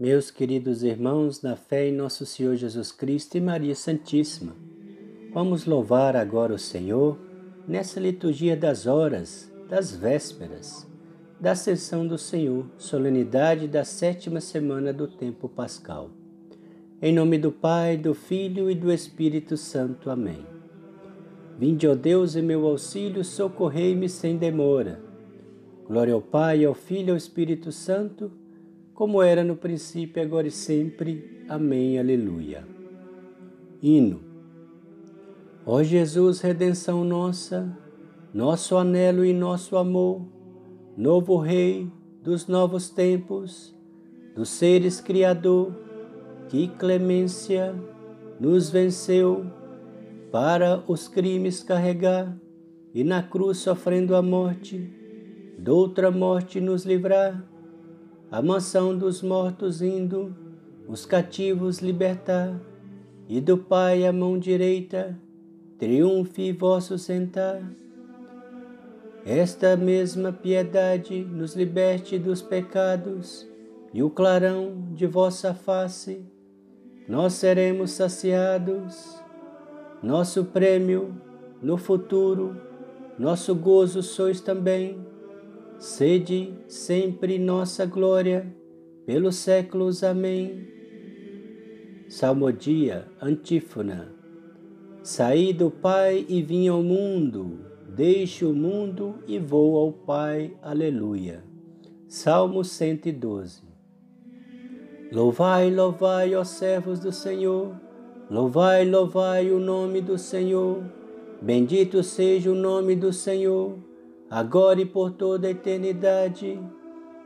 Meus queridos irmãos, na fé em nosso Senhor Jesus Cristo e Maria Santíssima, vamos louvar agora o Senhor nessa liturgia das horas, das vésperas, da sessão do Senhor, solenidade da sétima semana do tempo pascal. Em nome do Pai, do Filho e do Espírito Santo. Amém. Vinde, ó Deus, em meu auxílio, socorrei-me sem demora. Glória ao Pai, ao Filho e ao Espírito Santo como era no princípio, agora e sempre. Amém. Aleluia. Hino. Ó Jesus, redenção nossa, nosso anelo e nosso amor, novo Rei dos novos tempos, dos seres Criador, que clemência nos venceu para os crimes carregar e na cruz sofrendo a morte, doutra morte nos livrar a mansão dos mortos indo, os cativos libertar, e do Pai a mão direita, triunfe vosso sentar. Esta mesma piedade nos liberte dos pecados, e o clarão de vossa face, nós seremos saciados. Nosso prêmio no futuro, nosso gozo sois também sede sempre nossa glória, pelos séculos. Amém. Salmodia, antífona. Saí do Pai e vim ao mundo, deixo o mundo e vou ao Pai. Aleluia. Salmo 112. Louvai, louvai, ó servos do Senhor, louvai, louvai o nome do Senhor. Bendito seja o nome do Senhor agora e por toda a eternidade,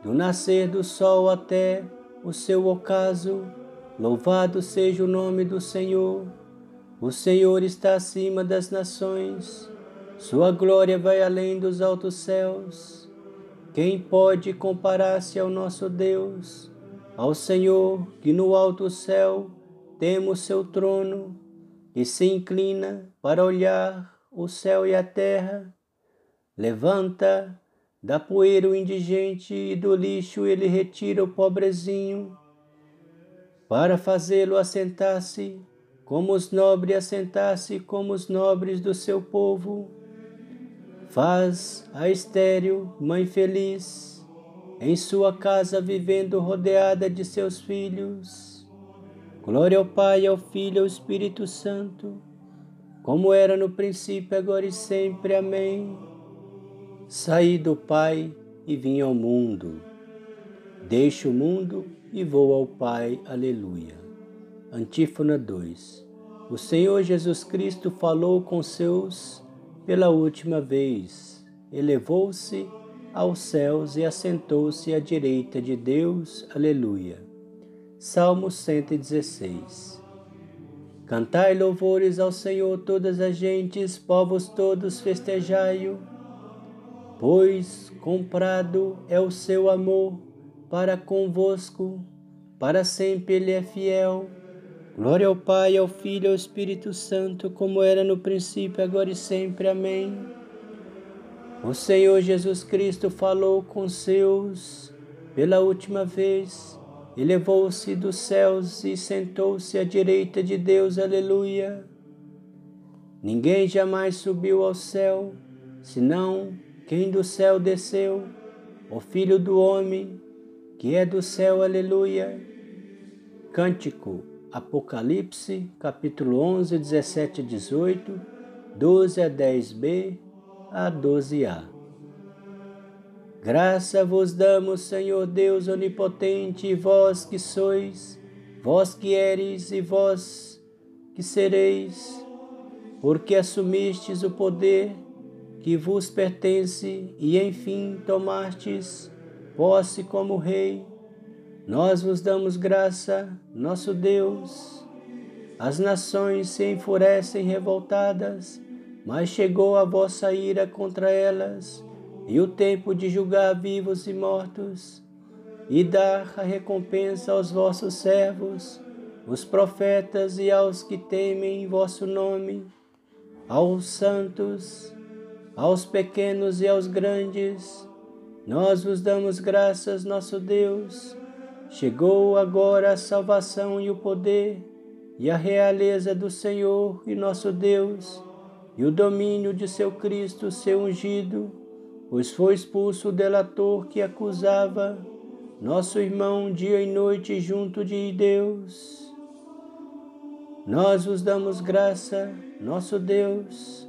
do nascer do sol até o seu ocaso. Louvado seja o nome do Senhor. O Senhor está acima das nações, sua glória vai além dos altos céus. Quem pode comparar-se ao nosso Deus, ao Senhor que no alto céu temos seu trono e se inclina para olhar o céu e a terra? Levanta da poeira o indigente e do lixo ele retira o pobrezinho, para fazê-lo assentar-se como os nobres assentar-se como os nobres do seu povo. Faz a estéril, mãe feliz, em sua casa vivendo rodeada de seus filhos. Glória ao Pai, ao Filho e ao Espírito Santo, como era no princípio, agora e sempre. Amém. Saí do Pai e vim ao mundo. Deixo o mundo e vou ao Pai. Aleluia. Antífona 2. O Senhor Jesus Cristo falou com seus pela última vez. Elevou-se aos céus e assentou-se à direita de Deus. Aleluia. Salmo 116. Cantai louvores ao Senhor todas as gentes, povos todos festejai-o pois comprado é o seu amor para convosco, para sempre Ele é fiel. Glória ao Pai, ao Filho e ao Espírito Santo, como era no princípio, agora e sempre. Amém. O Senhor Jesus Cristo falou com seus pela última vez, elevou-se dos céus e sentou-se à direita de Deus. Aleluia. Ninguém jamais subiu ao céu, senão quem do céu desceu, o Filho do Homem, que é do céu, aleluia. Cântico, Apocalipse, capítulo 11, 17 a 18, 12 a 10b a 12a. Graça vos damos, Senhor Deus onipotente, e vós que sois, vós que eres e vós que sereis, porque assumistes o poder que vos pertence e enfim tomastes posse como Rei. Nós vos damos graça, nosso Deus. As nações se enfurecem revoltadas, mas chegou a vossa ira contra elas, e o tempo de julgar vivos e mortos, e dar a recompensa aos vossos servos, os profetas e aos que temem vosso nome, aos santos aos pequenos e aos grandes, nós vos damos graças, nosso Deus, chegou agora a salvação e o poder, e a realeza do Senhor e nosso Deus, e o domínio de seu Cristo, seu ungido, pois foi expulso o delator que acusava nosso irmão dia e noite junto de Deus. Nós vos damos graça, nosso Deus,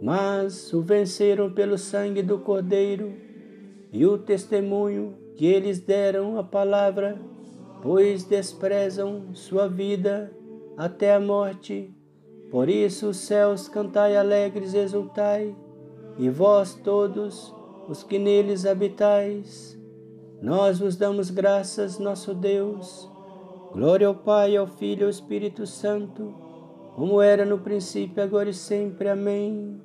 mas o venceram pelo sangue do Cordeiro e o testemunho que eles deram à palavra, pois desprezam sua vida até a morte. Por isso os céus cantai alegres, exultai, e vós todos os que neles habitais. Nós vos damos graças, nosso Deus. Glória ao Pai, ao Filho e ao Espírito Santo, como era no princípio, agora e sempre. Amém.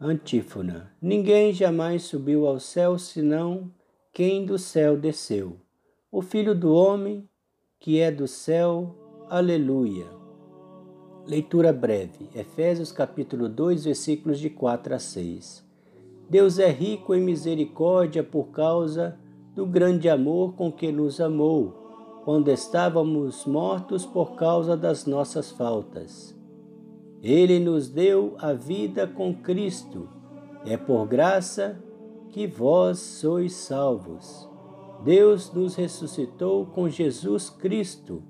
Antífona: Ninguém jamais subiu ao céu senão quem do céu desceu, o Filho do Homem que é do céu. Aleluia. Leitura breve. Efésios capítulo 2, versículos de 4 a 6. Deus é rico em misericórdia por causa do grande amor com que nos amou, quando estávamos mortos por causa das nossas faltas. Ele nos deu a vida com Cristo. É por graça que vós sois salvos. Deus nos ressuscitou com Jesus Cristo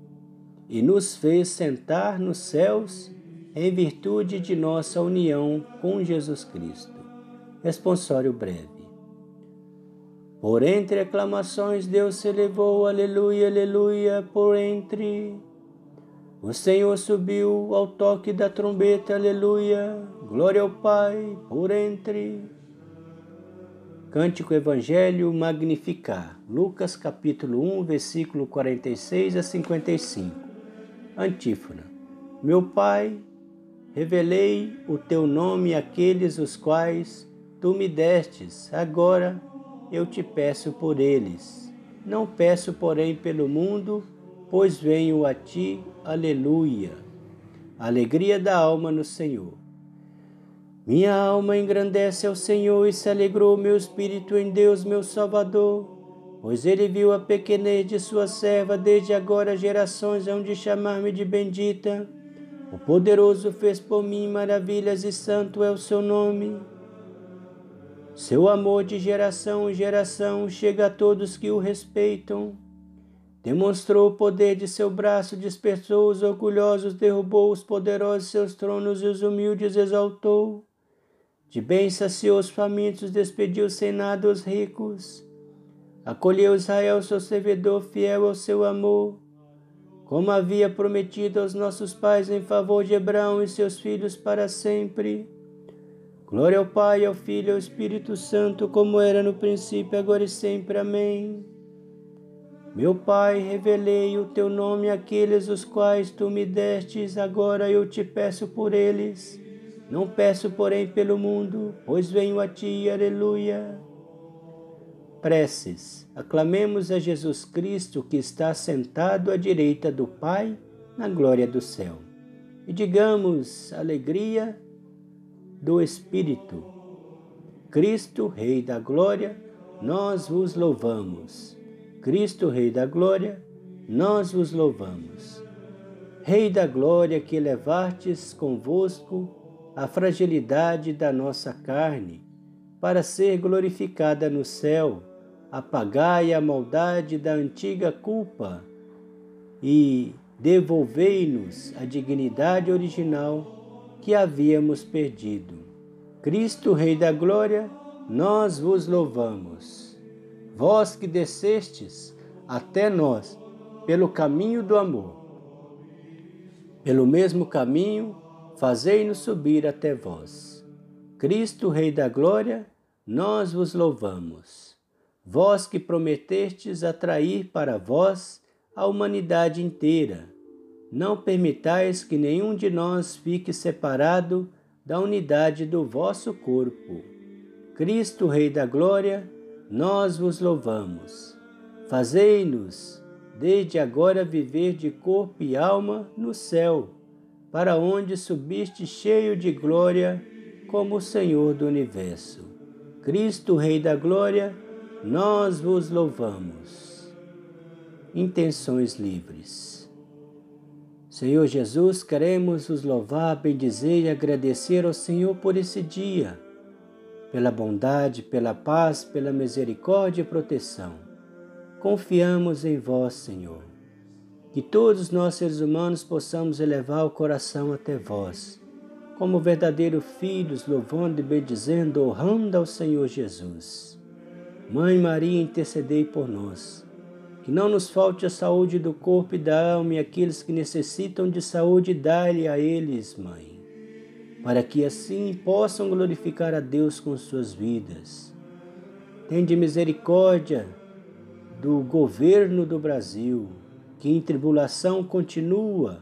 e nos fez sentar nos céus em virtude de nossa união com Jesus Cristo. Responsório breve. Por entre aclamações, Deus se elevou, aleluia, aleluia, por entre o Senhor subiu ao toque da trombeta, aleluia, glória ao Pai, por entre. Cântico Evangelho Magnificar, Lucas capítulo 1, versículo 46 a 55. Antífona. Meu Pai, revelei o teu nome àqueles os quais tu me destes, agora eu te peço por eles. Não peço, porém, pelo mundo, pois venho a ti, aleluia. Alegria da alma no Senhor. Minha alma engrandece ao Senhor e se alegrou meu espírito em Deus, meu Salvador, pois ele viu a pequenez de sua serva, desde agora gerações hão de chamar-me de bendita. O poderoso fez por mim maravilhas e santo é o seu nome. Seu amor de geração em geração chega a todos que o respeitam. Demonstrou o poder de seu braço, dispersou os orgulhosos, derrubou os poderosos seus tronos e os humildes exaltou. De bem saciou os famintos, despediu sem nada os ricos. Acolheu Israel, seu servidor, fiel ao seu amor, como havia prometido aos nossos pais em favor de Abraão e seus filhos para sempre. Glória ao Pai, ao Filho e ao Espírito Santo, como era no princípio, agora e sempre. Amém. Meu Pai, revelei o teu nome àqueles os quais tu me destes, agora eu te peço por eles. Não peço, porém, pelo mundo, pois venho a ti, aleluia. Preces. Aclamemos a Jesus Cristo que está sentado à direita do Pai, na glória do céu. E digamos alegria do Espírito. Cristo, Rei da Glória, nós vos louvamos. Cristo, Rei da Glória, nós vos louvamos. Rei da Glória, que levastes convosco a fragilidade da nossa carne, para ser glorificada no céu, apagai a maldade da antiga culpa e devolvei-nos a dignidade original que havíamos perdido. Cristo, Rei da Glória, nós vos louvamos vós que descestes até nós pelo caminho do amor. Pelo mesmo caminho, fazei-nos subir até vós. Cristo, Rei da Glória, nós vos louvamos. Vós que prometestes atrair para vós a humanidade inteira, não permitais que nenhum de nós fique separado da unidade do vosso corpo. Cristo, Rei da Glória, nós vos louvamos. Fazei-nos, desde agora, viver de corpo e alma no céu, para onde subiste cheio de glória, como o Senhor do universo. Cristo, Rei da Glória, nós vos louvamos. intenções livres. Senhor Jesus, queremos os louvar, bendizer e agradecer ao Senhor por esse dia, pela bondade, pela paz, pela misericórdia e proteção. Confiamos em vós, Senhor. Que todos nós seres humanos possamos elevar o coração até vós, como verdadeiros filhos, louvando e bendizendo, honrando ao Senhor Jesus. Mãe Maria, intercedei por nós. Que não nos falte a saúde do corpo e da alma e aqueles que necessitam de saúde, dá-lhe a eles, Mãe, para que assim possam glorificar a Deus com suas vidas. Tende misericórdia do governo do Brasil, que em tribulação continua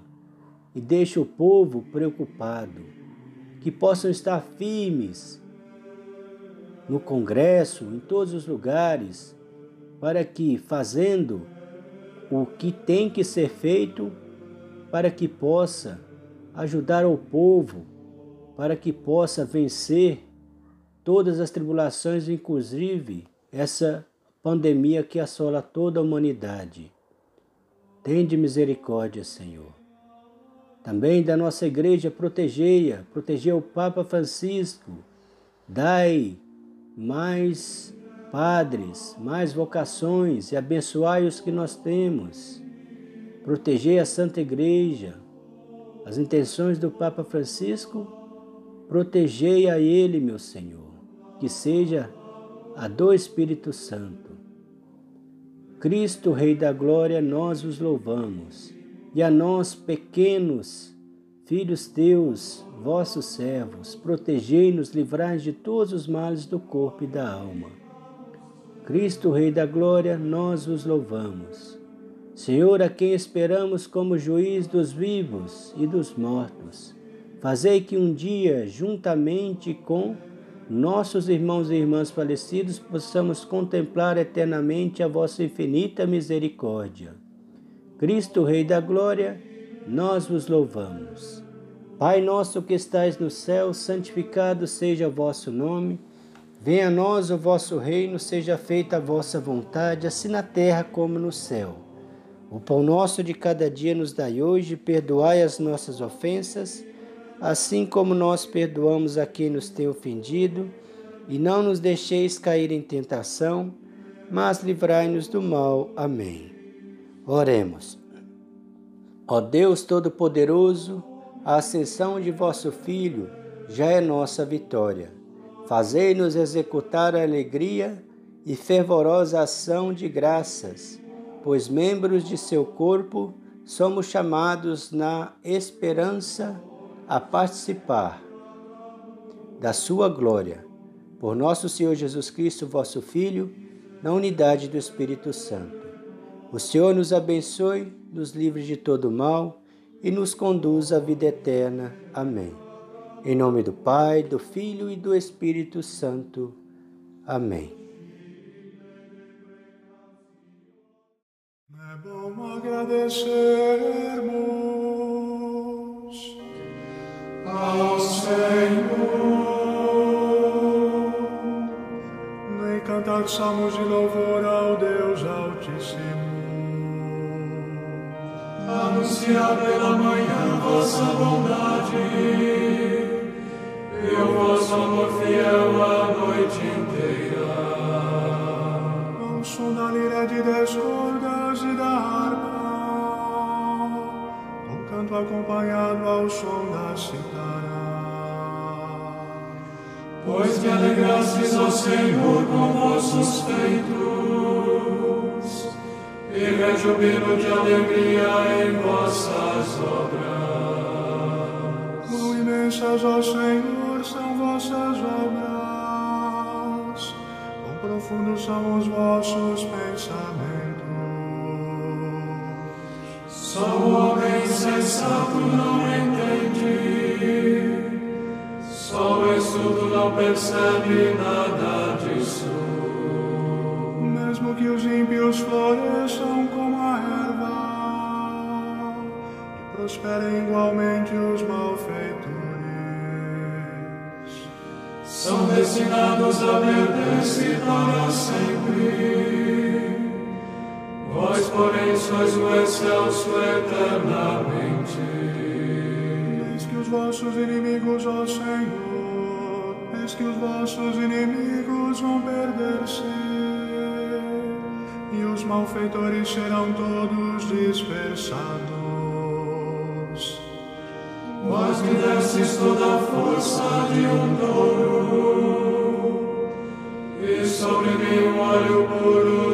e deixa o povo preocupado, que possam estar firmes no Congresso, em todos os lugares, para que, fazendo o que tem que ser feito, para que possa ajudar o povo, para que possa vencer todas as tribulações, inclusive essa pandemia que assola toda a humanidade. Tende misericórdia, Senhor. Também da nossa igreja, protegei-a, protegei o Papa Francisco. Dai mais padres, mais vocações e abençoai os que nós temos. Protegei a Santa Igreja, as intenções do Papa Francisco, protegei a ele, meu Senhor, que seja a do Espírito Santo. Cristo, Rei da Glória, nós os louvamos, e a nós, pequenos, filhos teus, vossos servos, protegei-nos, livrai de todos os males do corpo e da alma Cristo, Rei da Glória, nós os louvamos. Senhor, a quem esperamos como juiz dos vivos e dos mortos, fazei que um dia, juntamente com nossos irmãos e irmãs falecidos, possamos contemplar eternamente a vossa infinita misericórdia. Cristo, Rei da Glória, nós vos louvamos. Pai nosso que estais no céu, santificado seja o vosso nome. Venha a nós o vosso reino, seja feita a vossa vontade, assim na terra como no céu. O pão nosso de cada dia nos dai hoje, perdoai as nossas ofensas, assim como nós perdoamos a quem nos tem ofendido, e não nos deixeis cair em tentação, mas livrai-nos do mal. Amém. Oremos. Ó Deus Todo-Poderoso, a ascensão de vosso Filho já é nossa vitória. Fazei-nos executar a alegria e fervorosa ação de graças, pois membros de seu corpo somos chamados na esperança a participar da sua glória. Por nosso Senhor Jesus Cristo, vosso Filho, na unidade do Espírito Santo. O Senhor nos abençoe, nos livre de todo mal e nos conduz à vida eterna. Amém. Em nome do Pai, do Filho e do Espírito Santo. Amém. É bom agradecermos ao Senhor nem cantar salmos de louvor ao Deus Altíssimo. Anunciar pela manhã vossa bondade e o vosso amor fiel a noite inteira. Ao som da lira de dez cordas e da harpa, um canto acompanhado ao som da citara. Pois que alegrastes ao Senhor com vossos feitos, e rejubilo de alegria em vossas obras. imensas, ó Senhor, profundos são os vossos pensamentos. Só o homem sensato não entende, só o estudo não percebe nada disso. Mesmo que os ímpios floresçam como a erva e prosperem igualmente os malfeitos são destinados a perder-se para sempre. Vós, porém, sois o excelso eternamente. Eis que os vossos inimigos, ó Senhor, eis que os vossos inimigos vão perder-se, e os malfeitores serão todos dispersados. Vós me destes toda a força de um touro, e sobre mim um óleo puro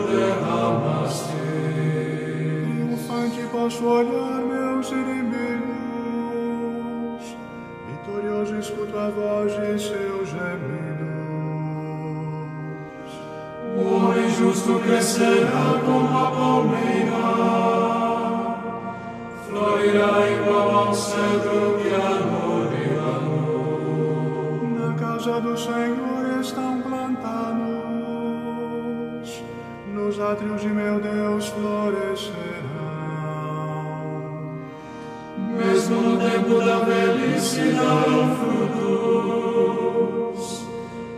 ensinam frutos,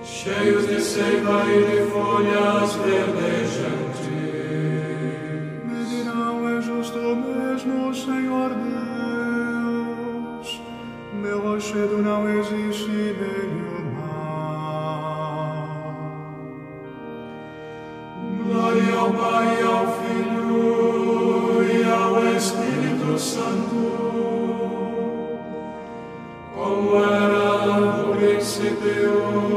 cheios de seiva e de folhas verdejantes. Me dirão, é justo mesmo, Senhor Deus, meu rochedo não existe nenhum mal. Glória ao Pai, ao Filho e ao Espírito Santo se Deus.